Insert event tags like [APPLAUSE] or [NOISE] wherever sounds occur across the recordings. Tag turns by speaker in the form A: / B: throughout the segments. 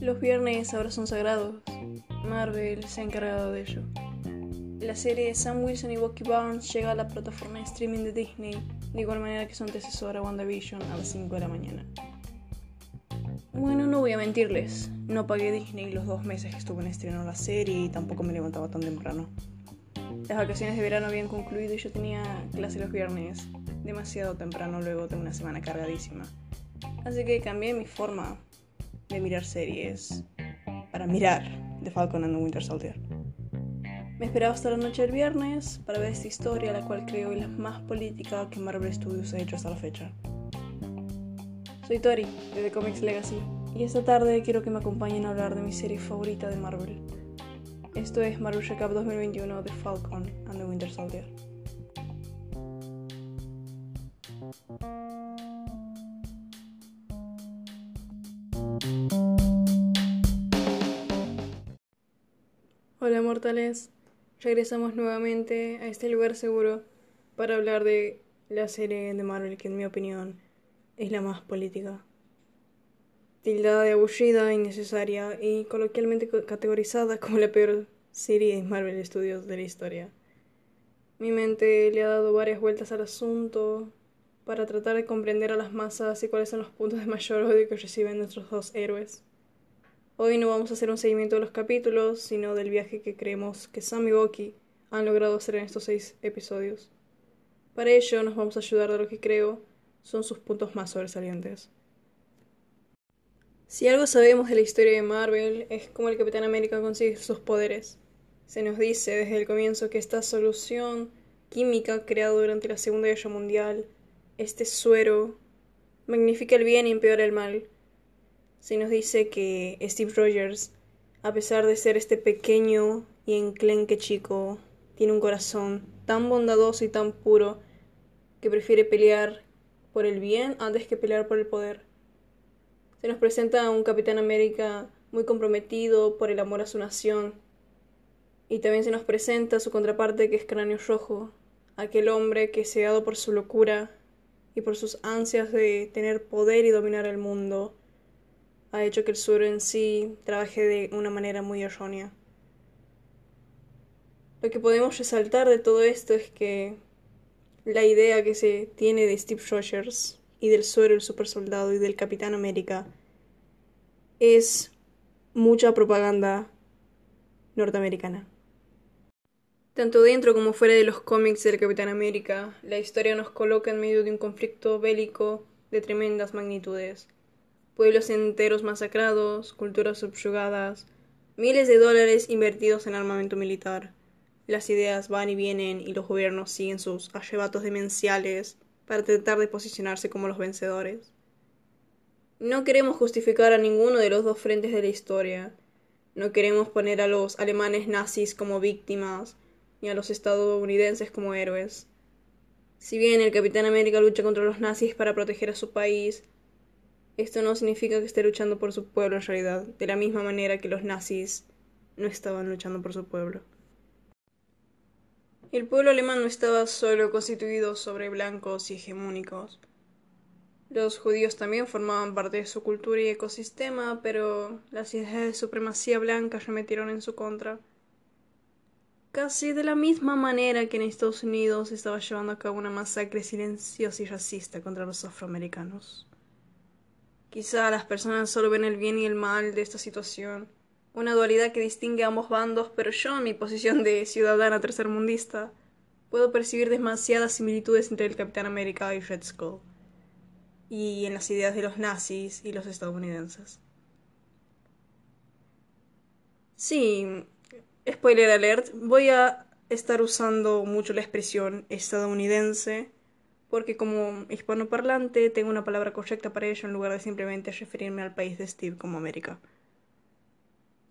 A: Los viernes ahora son sagrados. Marvel se ha encargado de ello. La serie Sam Wilson y Bucky Barnes llega a la plataforma de streaming de Disney, de igual manera que su antecesora WandaVision a las 5 de la mañana. Bueno, no voy a mentirles, no pagué Disney los dos meses que estuve en estreno la serie y tampoco me levantaba tan temprano. Las vacaciones de verano habían concluido y yo tenía clase los viernes, demasiado temprano luego de una semana cargadísima. Así que cambié mi forma de mirar series para mirar The Falcon and the Winter Soldier. Me esperaba hasta la noche del viernes para ver esta historia, la cual creo es la más política que Marvel Studios ha hecho hasta la fecha. Soy Tori, de The Comics Legacy, y esta tarde quiero que me acompañen a hablar de mi serie favorita de Marvel. Esto es Marvel Recap 2021 de Falcon and the Winter Soldier. Hola mortales, regresamos nuevamente a este lugar seguro para hablar de la serie de Marvel que en mi opinión es la más política. Tildada de aburrida, innecesaria y coloquialmente categorizada como la peor serie de Marvel Studios de la historia. Mi mente le ha dado varias vueltas al asunto para tratar de comprender a las masas y cuáles son los puntos de mayor odio que reciben nuestros dos héroes. Hoy no vamos a hacer un seguimiento de los capítulos, sino del viaje que creemos que Sam y Bucky han logrado hacer en estos seis episodios. Para ello nos vamos a ayudar de lo que creo son sus puntos más sobresalientes. Si algo sabemos de la historia de Marvel es cómo el Capitán América consigue sus poderes. Se nos dice desde el comienzo que esta solución química creada durante la Segunda Guerra Mundial, este suero, magnifica el bien y empeora el mal se nos dice que Steve Rogers, a pesar de ser este pequeño y enclenque chico, tiene un corazón tan bondadoso y tan puro que prefiere pelear por el bien antes que pelear por el poder. Se nos presenta a un Capitán América muy comprometido por el amor a su nación. Y también se nos presenta su contraparte que es Cráneo Rojo, aquel hombre que cegado por su locura y por sus ansias de tener poder y dominar el mundo, ha hecho que el sur en sí trabaje de una manera muy errónea. Lo que podemos resaltar de todo esto es que la idea que se tiene de Steve Rogers y del suero, el super soldado y del Capitán América es mucha propaganda norteamericana. Tanto dentro como fuera de los cómics del Capitán América, la historia nos coloca en medio de un conflicto bélico de tremendas magnitudes pueblos enteros masacrados, culturas subyugadas, miles de dólares invertidos en armamento militar. Las ideas van y vienen y los gobiernos siguen sus arrebatos demenciales para tratar de posicionarse como los vencedores. No queremos justificar a ninguno de los dos frentes de la historia. No queremos poner a los alemanes nazis como víctimas, a los estadounidenses como héroes. Si bien el Capitán América lucha contra los nazis para proteger a su país, esto no significa que esté luchando por su pueblo en realidad, de la misma manera que los nazis no estaban luchando por su pueblo. El pueblo alemán no estaba solo constituido sobre blancos y hegemónicos. Los judíos también formaban parte de su cultura y ecosistema, pero las ideas de supremacía blanca remetieron en su contra. Casi de la misma manera que en Estados Unidos estaba llevando a cabo una masacre silenciosa y racista contra los afroamericanos. Quizá las personas solo ven el bien y el mal de esta situación, una dualidad que distingue a ambos bandos, pero yo, en mi posición de ciudadana tercermundista, puedo percibir demasiadas similitudes entre el Capitán América y Red Skull, y en las ideas de los nazis y los estadounidenses. Sí, spoiler alert, voy a estar usando mucho la expresión estadounidense porque como hispanoparlante tengo una palabra correcta para ello en lugar de simplemente referirme al país de Steve como América.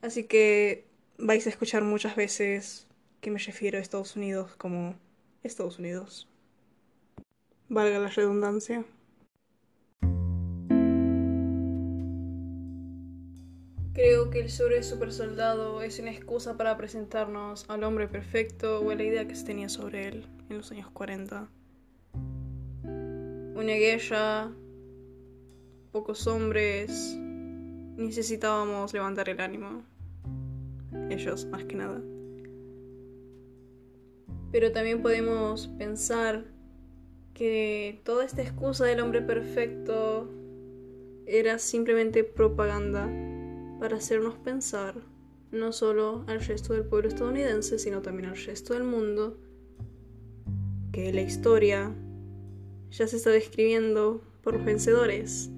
A: Así que vais a escuchar muchas veces que me refiero a Estados Unidos como Estados Unidos. Valga la redundancia. Creo que el sobre super soldado es una excusa para presentarnos al hombre perfecto o a la idea que se tenía sobre él en los años 40. una guerra, pocos hombres, necesitábamos levantar el ánimo. Ellos, más que nada. Pero también podemos pensar que toda esta excusa del hombre perfecto era simplemente propaganda para hacernos pensar no solo al resto del pueblo estadounidense, sino también al resto del mundo, que la historia ya se está describiendo por los vencedores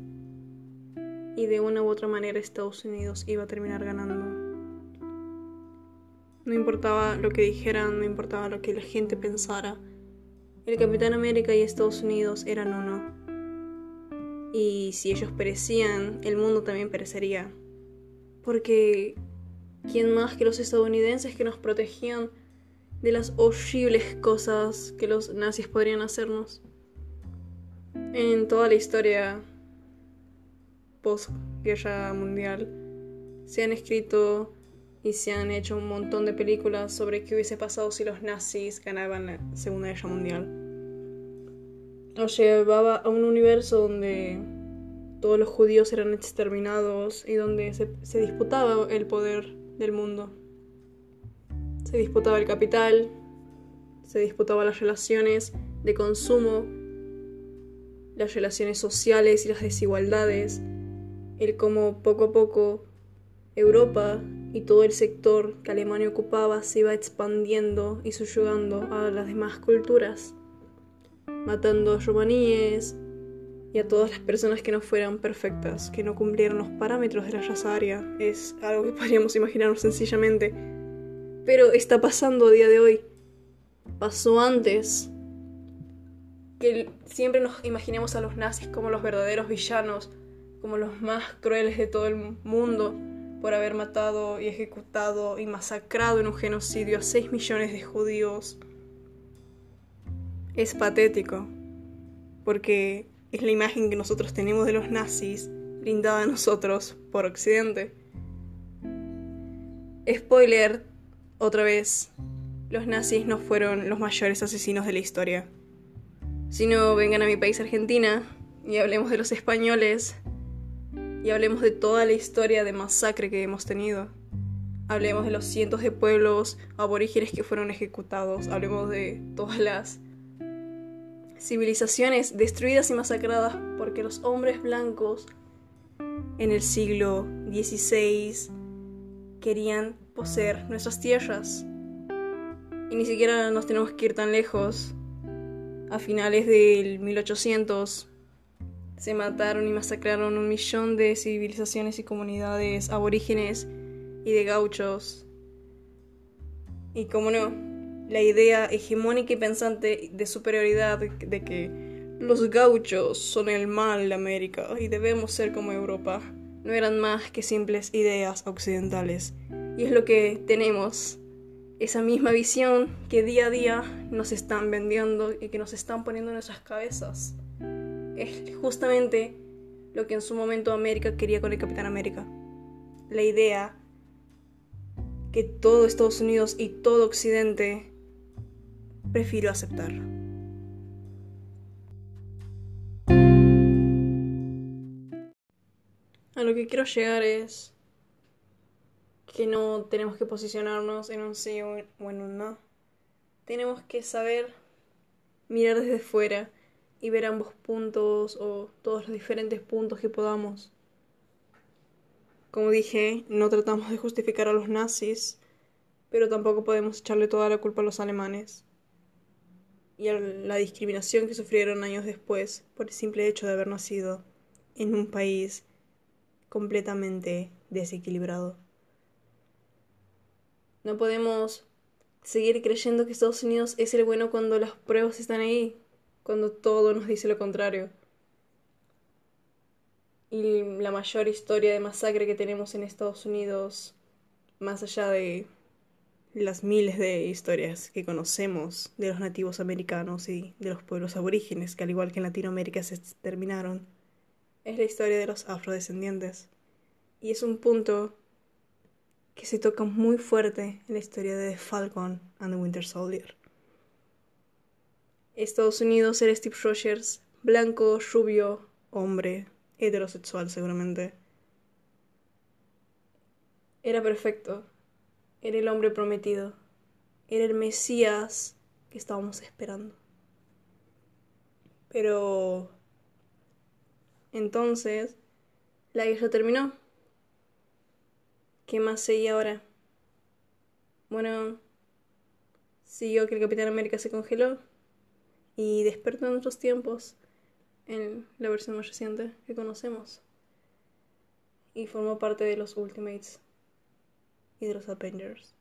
A: y de una u otra manera Estados Unidos iba a terminar ganando. No importaba lo que dijeran, no importaba lo que la gente pensara. El Capitán América y Estados Unidos eran uno. Y si ellos perecían, el mundo también perecería. Porque ¿quién más que los estadounidenses que nos protegían de las horribles cosas que los nazis podrían hacernos? En toda la historia post-guerra mundial se han escrito y se han hecho un montón de películas sobre qué hubiese pasado si los nazis ganaban la Segunda Guerra Mundial. Nos llevaba a un universo donde todos los judíos eran exterminados y donde se, disputaba el poder del mundo. Se disputaba el capital, se disputaba las relaciones de consumo, las relaciones sociales y las desigualdades, el cómo poco a poco Europa y todo el sector que Alemania ocupaba se iba expandiendo y subyugando a las demás culturas, matando a romaníes y a todas las personas que no fueran perfectas, que no cumplieran los parámetros de la raza aria. Es algo que [LAUGHS] podríamos imaginarnos sencillamente. Pero está pasando a día de hoy. Pasó antes. Que siempre nos imaginemos a los nazis como los verdaderos villanos, como los más crueles de todo el mundo por haber matado y ejecutado y masacrado en un genocidio a 6 millones de judíos. Es patético, porque es la imagen que nosotros tenemos de los nazis brindada a nosotros por Occidente. Spoiler, otra vez, los nazis no fueron los mayores asesinos de la historia. Si no, vengan a mi país Argentina y hablemos de los españoles y hablemos de toda la historia de masacre que hemos tenido. Hablemos de los cientos de pueblos aborígenes que fueron ejecutados. Hablemos de todas las civilizaciones destruidas y masacradas porque los hombres blancos en el siglo XVI querían poseer nuestras tierras. Y ni siquiera nos tenemos que ir tan lejos. A finales del 1800 se mataron y masacraron un millón de civilizaciones y comunidades aborígenes y de gauchos. Y como no, la idea hegemónica y pensante de superioridad de que los gauchos son el mal de América y debemos ser como Europa no eran más que simples ideas occidentales. Y es lo que tenemos, esa misma visión que día a día nos están vendiendo y que nos están poniendo en nuestras cabezas es justamente lo que en su momento América quería con el Capitán América. La idea que todo Estados Unidos y todo Occidente prefirió aceptar. A lo que quiero llegar es que no tenemos que posicionarnos en un sí o en un no. Tenemos que saber mirar desde fuera y ver ambos puntos o todos los diferentes puntos que podamos. Como dije, no tratamos de justificar a los nazis, pero tampoco podemos echarle toda la culpa a los alemanes y a la discriminación que sufrieron años después por el simple hecho de haber nacido en un país completamente desequilibrado. No podemos seguir creyendo que Estados Unidos es el bueno cuando las pruebas están ahí, cuando todo nos dice lo contrario. Y la mayor historia de masacre que tenemos en Estados Unidos, más allá de las miles de historias que conocemos de los nativos americanos y de los pueblos aborígenes, que al igual que en Latinoamérica se exterminaron, es la historia de los afrodescendientes. Y es un punto que se toca muy fuerte en la historia de The Falcon and the Winter Soldier. Estados Unidos era Steve Rogers blanco, rubio, hombre, heterosexual seguramente. Era perfecto. Era el hombre prometido. Era el Mesías que estábamos esperando. Pero... Entonces, la guerra terminó. ¿Qué más seguía ahora? Bueno, siguió que el Capitán América se congeló y despertó en otros tiempos en la versión más reciente que conocemos. Y formó parte de los Ultimates y de los Avengers.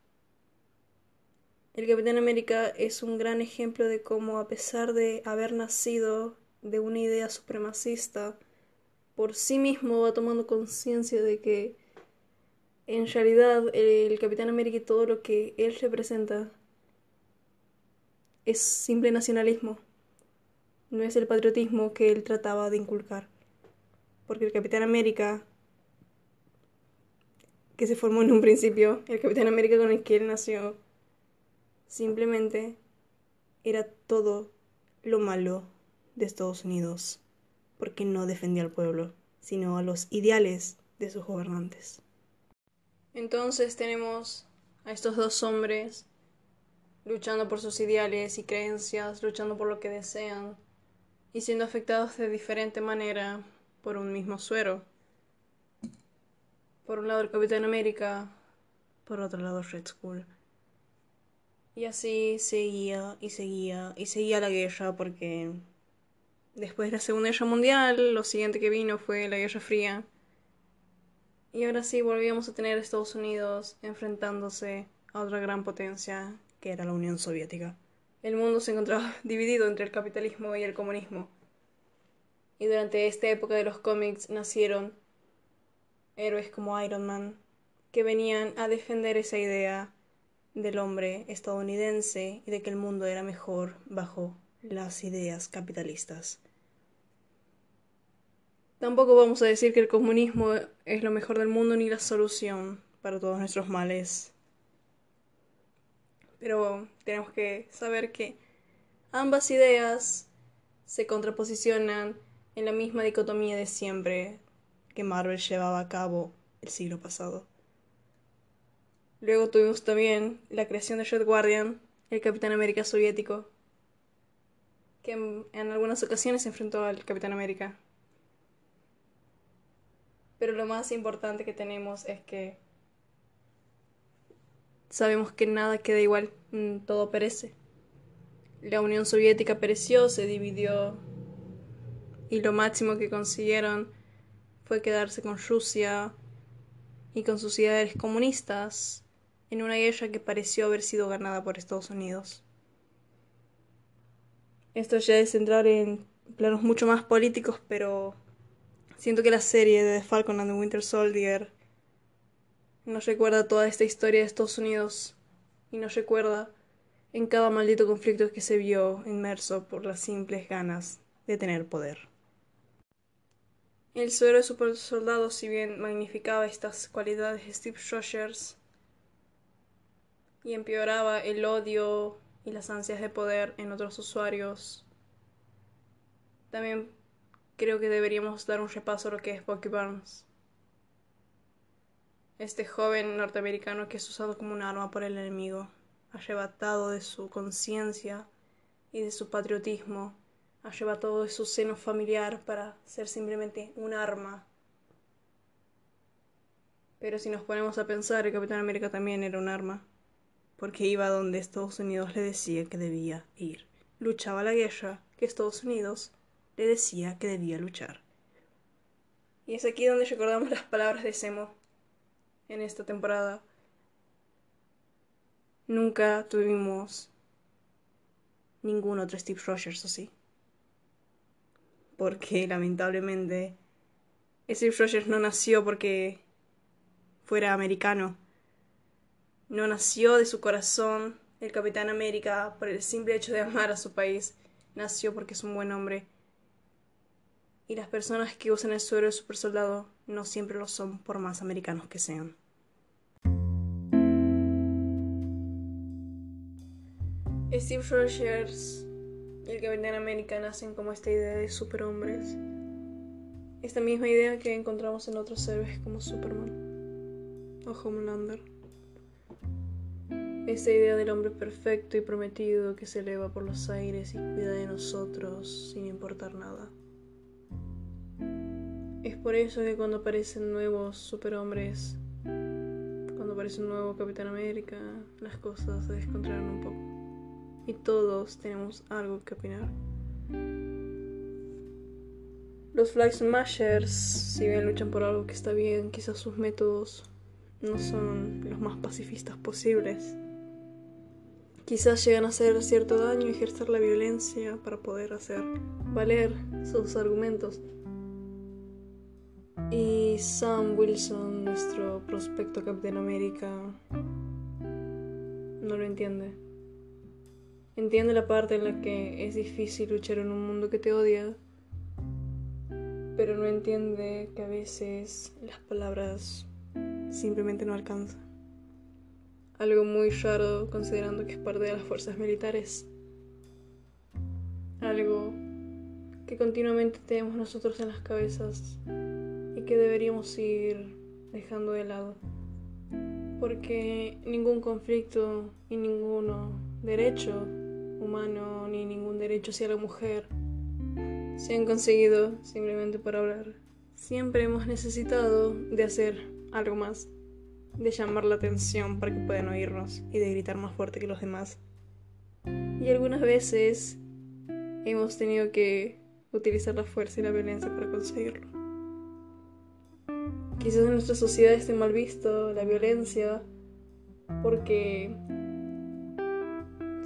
A: El Capitán América es un gran ejemplo de cómo a pesar de haber nacido de una idea supremacista, por sí mismo va tomando conciencia de que en realidad el Capitán América y todo lo que él representa es simple nacionalismo. No es el patriotismo que él trataba de inculcar. Porque el Capitán América, que se formó en un principio, el Capitán América con el que él nació, simplemente era todo lo malo de Estados Unidos. Porque no defendía al pueblo, sino a los ideales de sus gobernantes. Entonces tenemos a estos dos hombres luchando por sus ideales y creencias, luchando por lo que desean y siendo afectados de diferente manera por un mismo suero. Por un lado el Capitán América, por otro lado Red Skull. Y así seguía y seguía y seguía la guerra porque después de la Segunda Guerra Mundial lo siguiente que vino fue la Guerra Fría y ahora sí volvíamos a tener a Estados Unidos enfrentándose a otra gran potencia que era la Unión Soviética. El mundo se encontraba [LAUGHS] dividido entre el capitalismo y el comunismo. Y durante esta época de los cómics nacieron héroes como Iron Man, que venían a defender esa idea del hombre estadounidense y de que el mundo era mejor bajo las ideas capitalistas. Tampoco vamos a decir que el comunismo es lo mejor del mundo ni la solución para todos nuestros males. Pero tenemos que saber que ambas ideas se contraposicionan en la misma dicotomía de siempre que Marvel llevaba a cabo el siglo pasado. Luego tuvimos también la creación de Red Guardian, el Capitán América soviético, que en, en algunas ocasiones se enfrentó al Capitán América. Pero lo más importante que tenemos es que sabemos que nada queda igual, mm, todo perece. La Unión Soviética pereció, se dividió y lo máximo que consiguieron fue quedarse con Rusia y con sus ideales comunistas en una guerra que pareció haber sido ganada por Estados Unidos. Esto ya es entrar en planos mucho más políticos, pero Siento que la serie de The Falcon and the Winter Soldier nos recuerda toda esta historia de Estados Unidos y nos recuerda en cada maldito conflicto que se vio inmerso por las simples ganas de tener poder. El suero de super soldado, si bien magnificaba estas cualidades de Steve Rogers y empeoraba el odio y las ansias de poder en otros usuarios, también creo que deberíamos dar un repaso a lo que es Bucky Barnes. Este joven norteamericano que es usado como un arma por el enemigo, arrebatado de su conciencia y de su patriotismo, arrebatado de su seno familiar para ser simplemente un arma. Pero si nos ponemos a pensar, el Capitán América también era un arma, porque iba donde Estados Unidos le decía que debía ir. Luchaba la guerra que Estados Unidos le decía que debía luchar. Y es aquí donde recordamos las palabras de Semo en esta temporada. Nunca tuvimos ningún otro Steve Rogers así. Porque lamentablemente Steve Rogers no nació porque fuera americano. No nació de su corazón el Capitán América por el simple hecho de amar a su país. Nació porque es un buen hombre y las personas que usan el suero de super soldado no siempre lo son por más americanos que sean. Steve Rogers el Capitán América nacen como esta idea de superhombres. Esta misma idea que encontramos en otros héroes como Superman o Homelander. Esta idea del hombre perfecto y prometido que se eleva por los aires y cuida de nosotros sin importar nada. Es por eso que cuando aparecen nuevos superhombres, cuando aparece un nuevo Capitán América, las cosas se descontrolan un poco y todos tenemos algo que opinar. Los Flag Smashers, si bien luchan por algo que está bien, quizás sus métodos no son los más pacifistas posibles. Quizás llegan a hacer cierto daño y ejercer la violencia para poder hacer valer sus argumentos. Y Sam Wilson, nuestro prospecto Capitán América, no lo entiende. Entiende la parte en la que es difícil luchar en un mundo que te odia, pero no entiende que a veces las palabras simplemente no alcanzan. Algo muy raro considerando que es parte de las fuerzas militares. Algo que continuamente tenemos nosotros en las cabezas y que deberíamos ir dejando de lado. Porque ningún conflicto y ninguno derecho humano ni ningún derecho hacia la mujer se han conseguido simplemente por hablar. Siempre hemos necesitado de hacer algo más, de llamar la atención para que puedan oírnos y de gritar más fuerte que los demás. Y algunas veces hemos tenido que utilizar la fuerza y la violencia para conseguirlo. Quizás en nuestra sociedad esté mal visto la violencia porque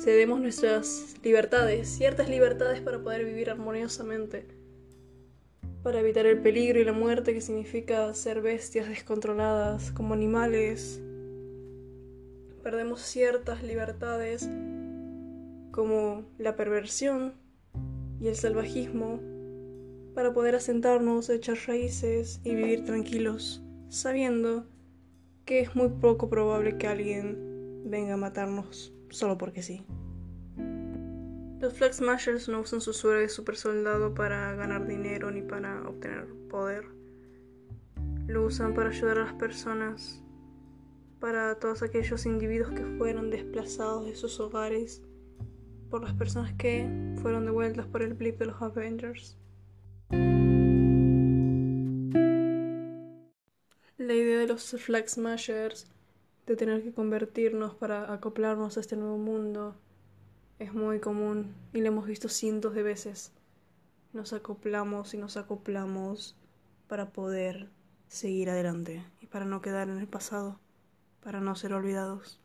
A: cedemos nuestras libertades, ciertas libertades para poder vivir armoniosamente, para evitar el peligro y la muerte que significa ser bestias descontroladas como animales. Perdemos ciertas libertades como la perversión y el salvajismo para poder asentarnos, echar raíces y vivir tranquilos, sabiendo que es muy poco probable que alguien venga a matarnos solo porque sí. Los Flag Smashers no usan su suero de super soldado para ganar dinero ni para obtener poder. Lo usan para ayudar a las personas, para todos aquellos individuos que fueron desplazados de sus hogares, por las personas que fueron devueltas por el blip de los Avengers. La idea de los Flag Smashers de tener que convertirnos para acoplarnos a este nuevo mundo es muy común y lo hemos visto cientos de veces. Nos acoplamos y nos acoplamos para poder seguir adelante y para no quedar en el pasado, para no ser olvidados.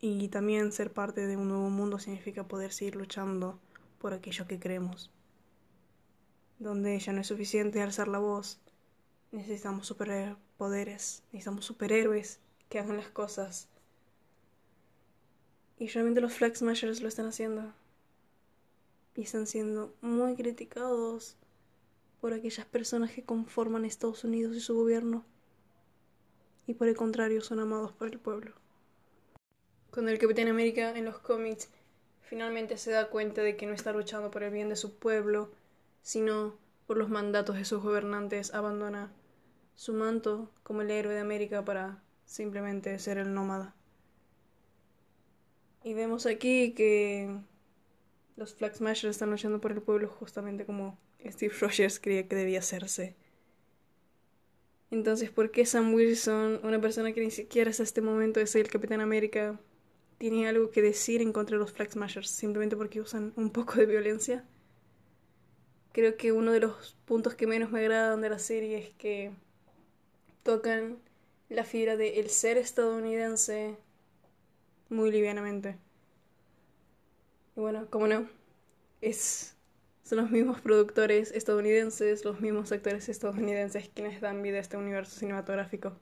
A: Y también ser parte de un nuevo mundo significa poder seguir luchando por aquello que creemos. Donde ya no es suficiente alzar la voz, necesitamos superpoderes, necesitamos superhéroes que hagan las cosas. Y realmente los Flag lo están haciendo. Y están siendo muy criticados por aquellas personas que conforman Estados Unidos y su gobierno. Y por el contrario, son amados por el pueblo. Cuando el Capitán América en los cómics finalmente se da cuenta de que no está luchando por el bien de su pueblo, sino por los mandatos de sus gobernantes, abandona su manto como el héroe de América para simplemente ser el nómada. Y vemos aquí que los Flag Smashers están luchando por el pueblo justamente como Steve Rogers creía que debía hacerse. Entonces, ¿por qué Sam Wilson, una persona que ni siquiera hasta este momento es el Capitán América, tiene algo que decir en contra de los Flag Smashers simplemente porque usan un poco de violencia? Creo que uno de los puntos que menos me agradan de la serie es que tocan la fibra de el ser estadounidense muy livianamente. Y bueno, como no, es, son los mismos productores estadounidenses, los mismos actores estadounidenses quienes dan vida a este universo cinematográfico.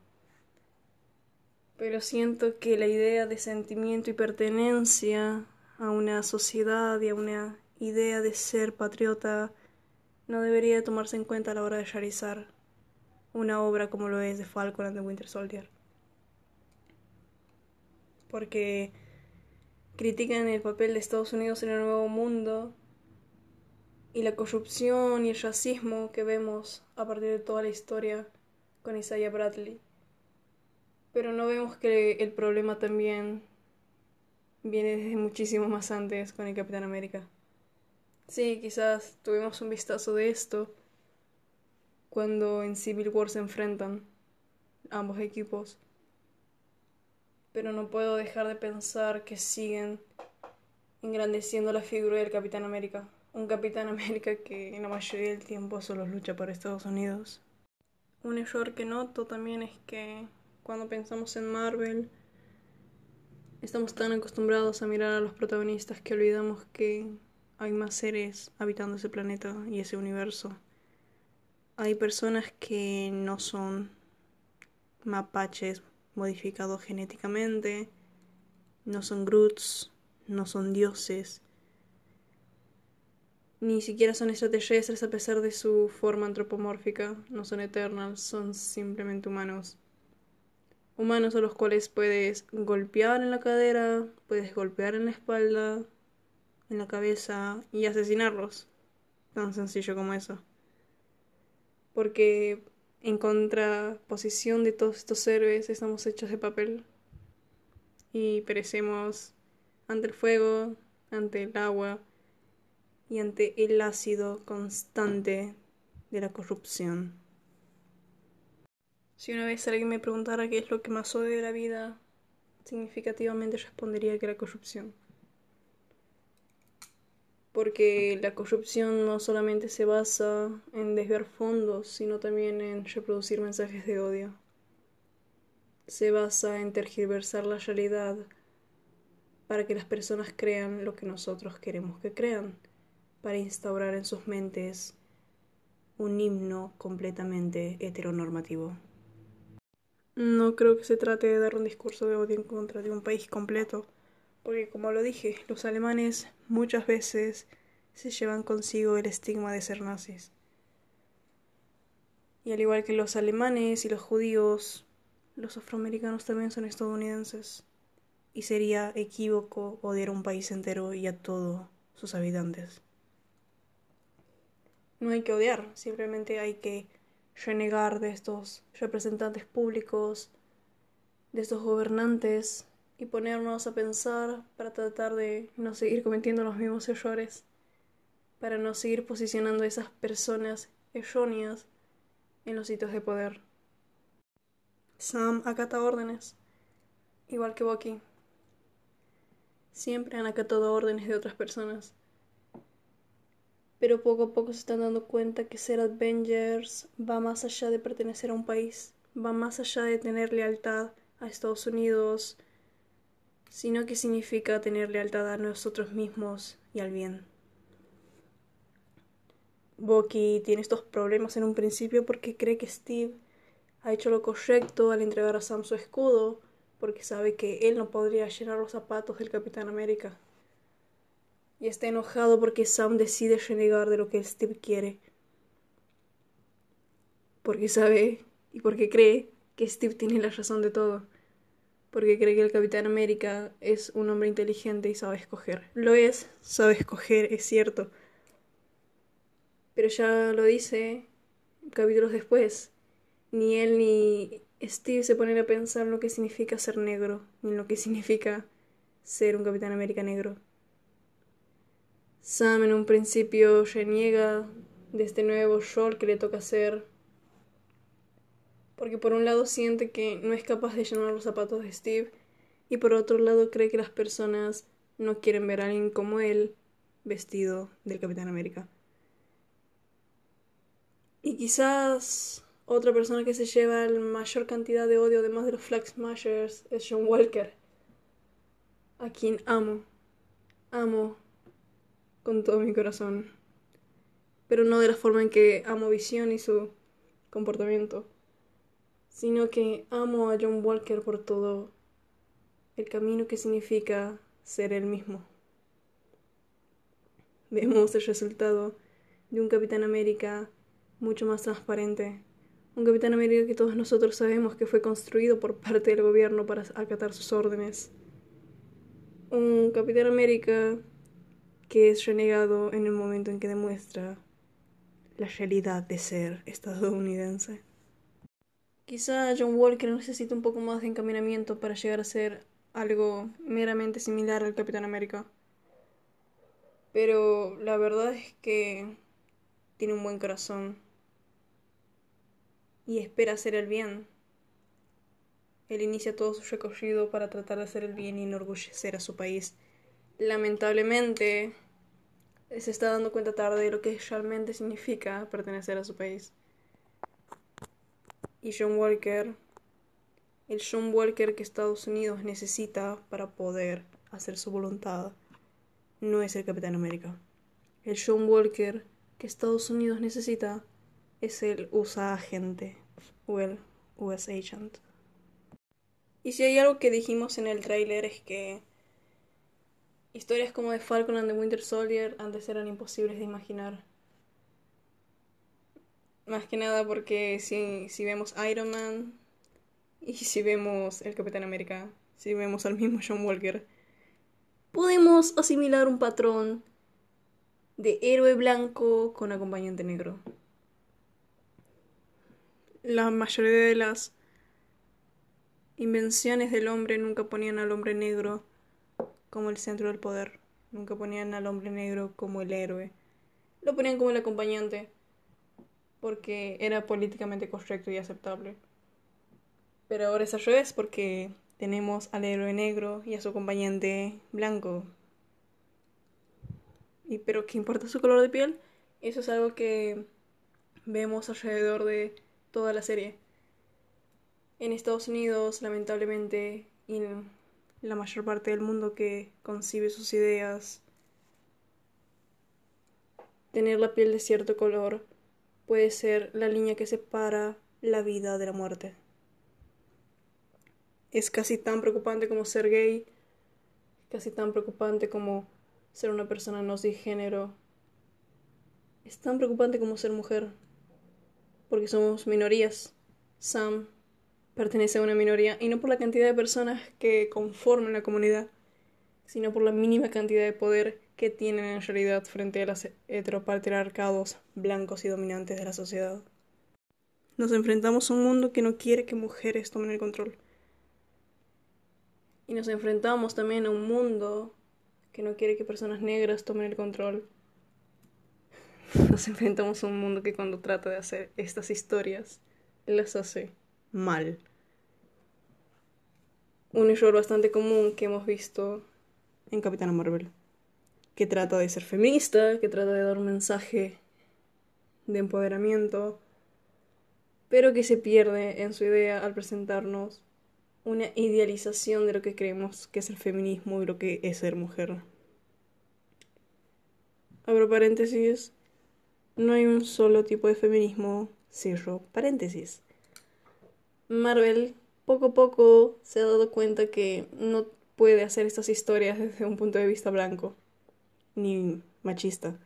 A: Pero siento que la idea de sentimiento y pertenencia a una sociedad y a una idea de ser patriota no debería tomarse en cuenta a la hora de realizar una obra como lo es de Falcon and the Winter Soldier. Porque critican el papel de Estados Unidos en el nuevo mundo y la corrupción y el racismo que vemos a partir de toda la historia con Isaiah Bradley. Pero no vemos que el problema también viene desde muchísimo más antes con el Capitán América. Sí, quizás tuvimos un vistazo de esto cuando en Civil War se enfrentan ambos equipos. Pero no puedo dejar de pensar que siguen engrandeciendo la figura del Capitán América. Un Capitán [LAUGHS] América que en la mayoría del tiempo solo lucha por Estados Unidos. Un error que noto también es que cuando pensamos en Marvel, estamos tan acostumbrados a mirar a los protagonistas que olvidamos que hay más seres habitando ese planeta y ese universo. Hay personas que no son mapaches modificados genéticamente, no son Groots, no son dioses, ni siquiera son extraterrestres a pesar de su forma antropomórfica, no son eternals, son simplemente humanos. Humanos a los cuales puedes golpear en la cadera, puedes golpear en la espalda, en la cabeza y asesinarlos. Tan sencillo como eso. Porque en contraposición de todos estos héroes estamos hechos de papel y perecemos ante el fuego, ante el agua y ante el ácido constante de la corrupción. Si una vez alguien me preguntara qué es lo que más odio de la vida, significativamente respondería que la corrupción porque la corrupción no solamente se basa en desviar fondos, sino también en reproducir mensajes de odio. Se basa en tergiversar la realidad para que las personas crean lo que nosotros queremos que crean, para instaurar en sus mentes un himno completamente heteronormativo. No creo que se trate de dar un discurso de odio en contra de un país completo porque como lo dije, los alemanes muchas veces se llevan consigo el estigma de ser nazis. Y al igual que los alemanes y los judíos, los afroamericanos también son estadounidenses. Y sería equívoco odiar a un país entero y a todos sus habitantes. No hay que odiar, simplemente hay que renegar de estos representantes públicos, de estos gobernantes y ponernos a pensar para tratar de no seguir cometiendo los mismos errores, para no seguir posicionando a esas personas erróneas en los sitios de poder. Sam acata órdenes, igual que Bucky. Siempre han acatado órdenes de otras personas. Pero poco a poco se están dando cuenta que ser Avengers va más allá de pertenecer a un país, va más allá de tener lealtad a Estados Unidos, sino que significa tener lealtad a nosotros mismos y al bien. Bucky tiene estos problemas en un principio porque cree que Steve ha hecho lo correcto al entregar a Sam su escudo, porque sabe que él no podría llenar los zapatos del Capitán América. Y está enojado porque Sam decide renegar de lo que Steve quiere. Porque sabe y porque cree que Steve tiene la razón de todo porque cree que el Capitán América es un hombre inteligente y sabe escoger. Lo es, sabe escoger, es cierto. Pero ya lo dice capítulos después. Ni él ni Steve se ponen a pensar en lo que significa ser negro, ni en lo que significa ser un Capitán América negro. Sam en un principio reniega de este nuevo rol que le toca hacer porque por un lado siente que no es capaz de llenar los zapatos de Steve y por otro lado cree que las personas no quieren ver a alguien como él vestido del Capitán América. Y quizás otra persona que se lleva la mayor cantidad de odio además de los Flag Smashers es John Walker, a quien amo, amo con todo mi corazón, pero no de la forma en que amo Visión y su comportamiento sino que amo a John Walker por todo el camino que significa ser él mismo. Vemos el resultado de un Capitán América mucho más transparente, un Capitán América que todos nosotros sabemos que fue construido por parte del gobierno para acatar sus órdenes. Un Capitán América que es renegado en el momento en que demuestra la realidad de ser estadounidense. Quizá John Walker necesita un poco más de encaminamiento para llegar a ser algo meramente similar al Capitán América. Pero la verdad es que tiene un buen corazón y espera hacer el bien. Él inicia todo su recorrido para tratar de hacer el bien y enorgullecer a su país. Lamentablemente, se está dando cuenta tarde de lo que realmente significa pertenecer a su país. Y John Walker, el John Walker que Estados Unidos necesita para poder hacer su voluntad, no es el Capitán América. El John Walker que Estados Unidos necesita es el USA agente o el US agent. Y si hay algo que dijimos en el tráiler es que historias como de Falcon and the Winter Soldier antes eran imposibles de imaginar. Más que nada porque si, si vemos Iron Man y si vemos el Capitán América, si vemos al mismo John Walker, podemos asimilar un patrón de héroe blanco con acompañante negro. La mayoría de las invenciones del hombre nunca ponían al hombre negro como el centro del poder, nunca ponían al hombre negro como el héroe, lo ponían como el acompañante, porque era políticamente correcto y aceptable. Pero ahora es al revés, porque tenemos al héroe negro y a su acompañante blanco. ¿Y pero qué importa su color de piel? Eso es algo que vemos alrededor de toda la serie. En Estados Unidos, lamentablemente, y en la mayor parte del mundo que concibe sus ideas, tener la piel de cierto color puede ser la línea que separa la vida de la muerte. Es casi tan preocupante como ser gay, casi tan preocupante como ser una persona no cisgénero. Es tan preocupante como ser mujer porque somos minorías. Sam pertenece a una minoría y no por la cantidad de personas que conforman la comunidad, sino por la mínima cantidad de poder que tienen en realidad frente a los heteropatriarcados blancos y dominantes de la sociedad. Nos enfrentamos a un mundo que no quiere que mujeres tomen el control. Y nos enfrentamos también a un mundo que no quiere que personas negras tomen el control. [LAUGHS] Nos enfrentamos a un mundo que cuando trata de hacer estas historias, las hace mal. Un error bastante común que hemos visto en Capitana Marvel, que trata de ser feminista, que trata de dar un mensaje de empoderamiento, pero que se pierde en su idea al presentarnos una idealización de lo que creemos que es el feminismo y lo que es ser mujer. Abro paréntesis, no hay un solo tipo de feminismo, cierro paréntesis. Marvel poco a poco se ha dado cuenta que no puede hacer estas historias desde un punto de vista blanco, ni machista,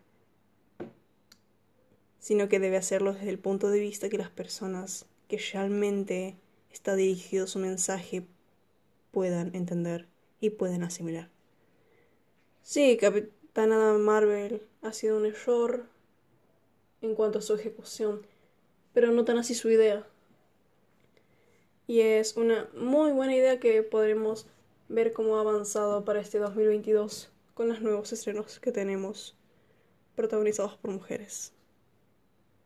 A: sino que debe hacerlo desde el punto de vista que las personas que realmente está dirigido su mensaje puedan entender y puedan asimilar. Sí, Capitana Marvel ha sido un error, en cuanto a su ejecución, pero no tan así su idea. Y es una muy buena idea que podremos ver cómo ha avanzado para este 2022 con los nuevos estrenos que tenemos protagonizados por mujeres.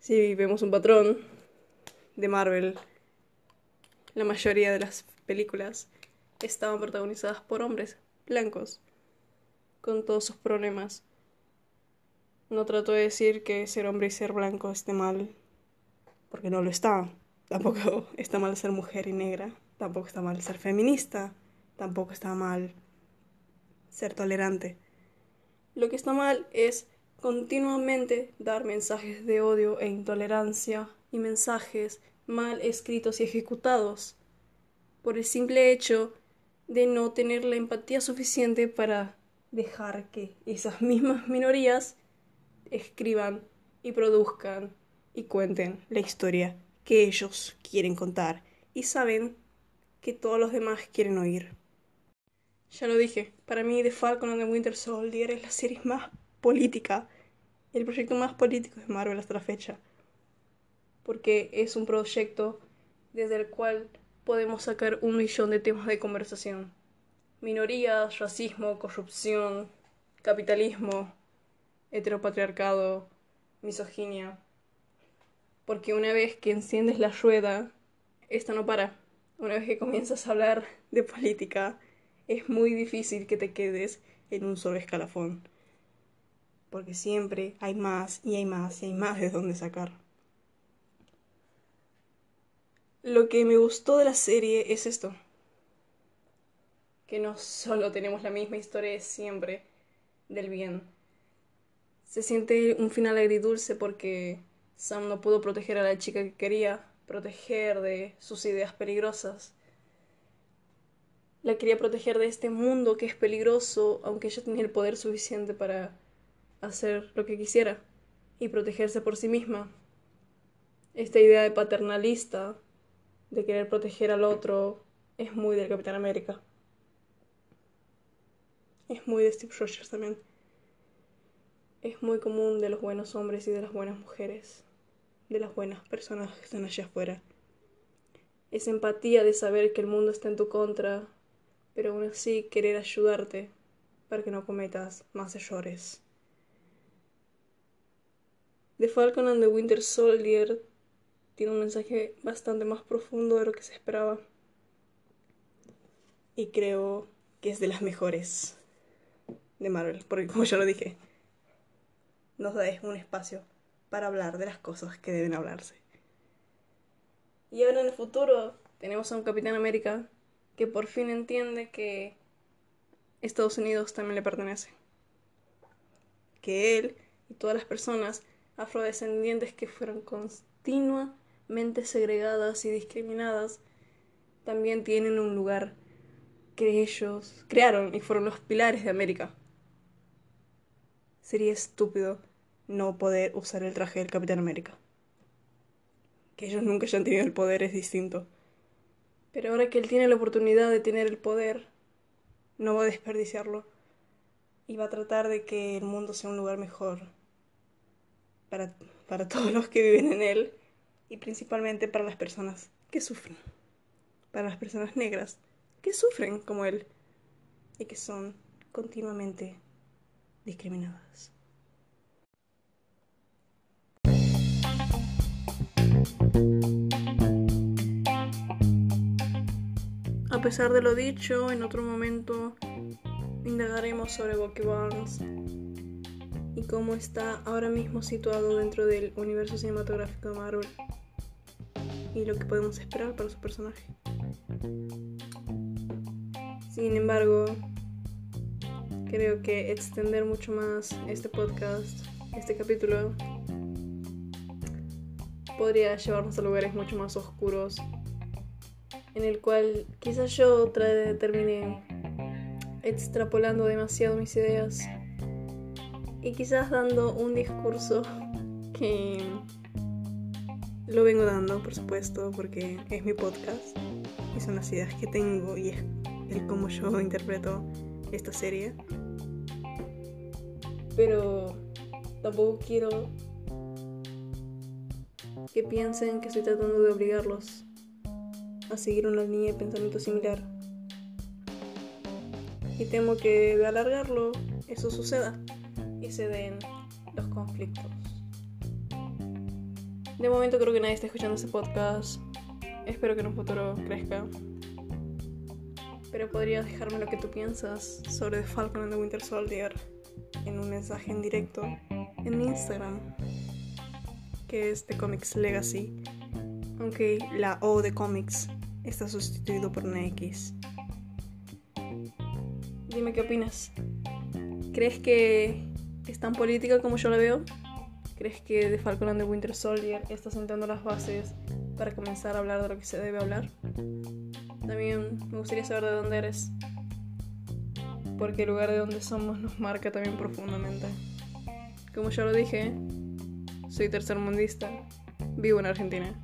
A: Si vemos un patrón de Marvel, la mayoría de las películas estaban protagonizadas por hombres blancos, con todos sus problemas no trato de decir que ser hombre y ser blanco esté mal, porque no lo está. Tampoco [LAUGHS] está mal ser mujer y negra, tampoco está mal ser feminista, tampoco está mal ser tolerante. Lo que está mal es continuamente dar mensajes de odio e intolerancia y mensajes mal escritos y ejecutados por el simple hecho de no tener la empatía suficiente para dejar que esas [LAUGHS] mismas minorías escriban y produzcan y cuenten la historia que ellos quieren contar y saben que todos los demás quieren oír. Ya lo dije, para mí The Falcon and the Winter Soldier es la serie más política, el proyecto más político de Marvel hasta la fecha. Porque es un proyecto desde el cual podemos sacar un millón de temas de conversación. Minorías, racismo, corrupción, capitalismo, heteropatriarcado, misoginia. Porque una vez que enciendes la rueda, esta no para. Una vez que comienzas a hablar de política, es muy difícil que te quedes en un solo escalafón. Porque siempre hay más y hay más y hay más de dónde sacar. Lo que me gustó de la serie es esto. Que no solo tenemos la misma historia siempre del bien. Se siente un final agridulce porque Sam no pudo proteger a la chica que quería proteger de sus ideas peligrosas. La quería proteger de este mundo que es peligroso, aunque ella tenía el poder suficiente para hacer lo que quisiera y protegerse por sí misma. Esta idea de paternalista, de querer proteger al otro, es muy del Capitán América. Es muy de Steve Rogers también. Es muy común de los buenos hombres y de las buenas mujeres, de las buenas personas que están allá afuera. Es empatía de saber que el mundo está en tu contra, pero aún así querer ayudarte para que no cometas más errores. The Falcon and the Winter Soldier tiene un mensaje bastante más profundo de lo que se esperaba. Y creo que es de las mejores de Marvel, porque como ya lo dije, nos da un espacio para hablar de las cosas que deben hablarse. Y ahora en el futuro tenemos a un Capitán América que por fin entiende que Estados Unidos también le pertenece. Que él y todas las personas afrodescendientes que fueron continuamente segregadas y discriminadas también tienen un lugar que ellos crearon y fueron los pilares de América. Sería estúpido no poder usar el traje del Capitán América. Que ellos nunca hayan tenido el poder es distinto. Pero ahora que él tiene la oportunidad de tener el poder, no va a desperdiciarlo. Y va a tratar de que el mundo sea un lugar mejor para, para [LAUGHS] todos los que viven en él y principalmente para las personas que sufren. Para las personas negras que sufren como él y que son continuamente discriminadas. A pesar de lo dicho, en otro momento indagaremos sobre Bucky Barnes y cómo está ahora mismo situado dentro del universo cinematográfico de Marvel y lo que podemos esperar para su personaje. Sin embargo, creo que extender mucho más este podcast, este capítulo, podría llevarnos a lugares mucho más oscuros en el cual quizás yo termine extrapolando demasiado mis ideas y quizás dando un discurso [LAUGHS] que lo vengo dando, por supuesto, porque es mi podcast y son las ideas que tengo y es el cómo yo interpreto esta serie. Pero tampoco quiero que piensen que estoy tratando de obligarlos a seguir una línea de pensamiento similar. Y temo que de alargarlo eso suceda y se den los conflictos. De momento creo que nadie está escuchando este podcast. Espero que en un futuro crezca. Pero podrías dejarme lo que tú piensas sobre The Falcon and the Winter Soldier en un mensaje en directo en mi Instagram, que es The Comics Legacy. Aunque la O de Comics está sustituido por una X. Dime qué opinas. ¿Crees que es tan política como yo la veo? ¿Crees que The Falcon and the Winter Soldier está sentando las bases para comenzar a hablar de lo que se debe hablar? También me gustaría saber de dónde eres. Porque el lugar de donde somos nos marca también profundamente. Como ya lo dije, soy tercermundista, vivo en Argentina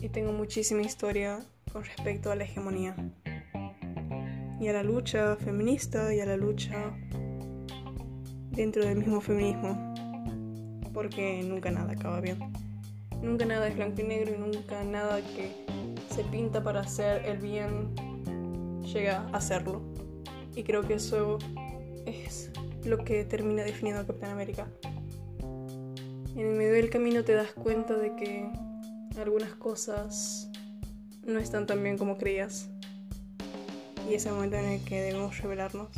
A: y tengo muchísima historia con respecto a la hegemonía. y a la lucha feminista y a la lucha dentro del mismo feminismo, porque nunca nada acaba bien. Nunca nada es blanco y negro y nunca nada que se pinta para hacer el bien llega a serlo. Y creo que eso es lo que termina definiendo a Capitán América. En el medio del camino te das cuenta de que algunas cosas no están tan bien como creías. Y es el momento en el que debemos revelarnos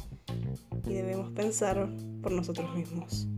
A: y debemos pensar por nosotros mismos.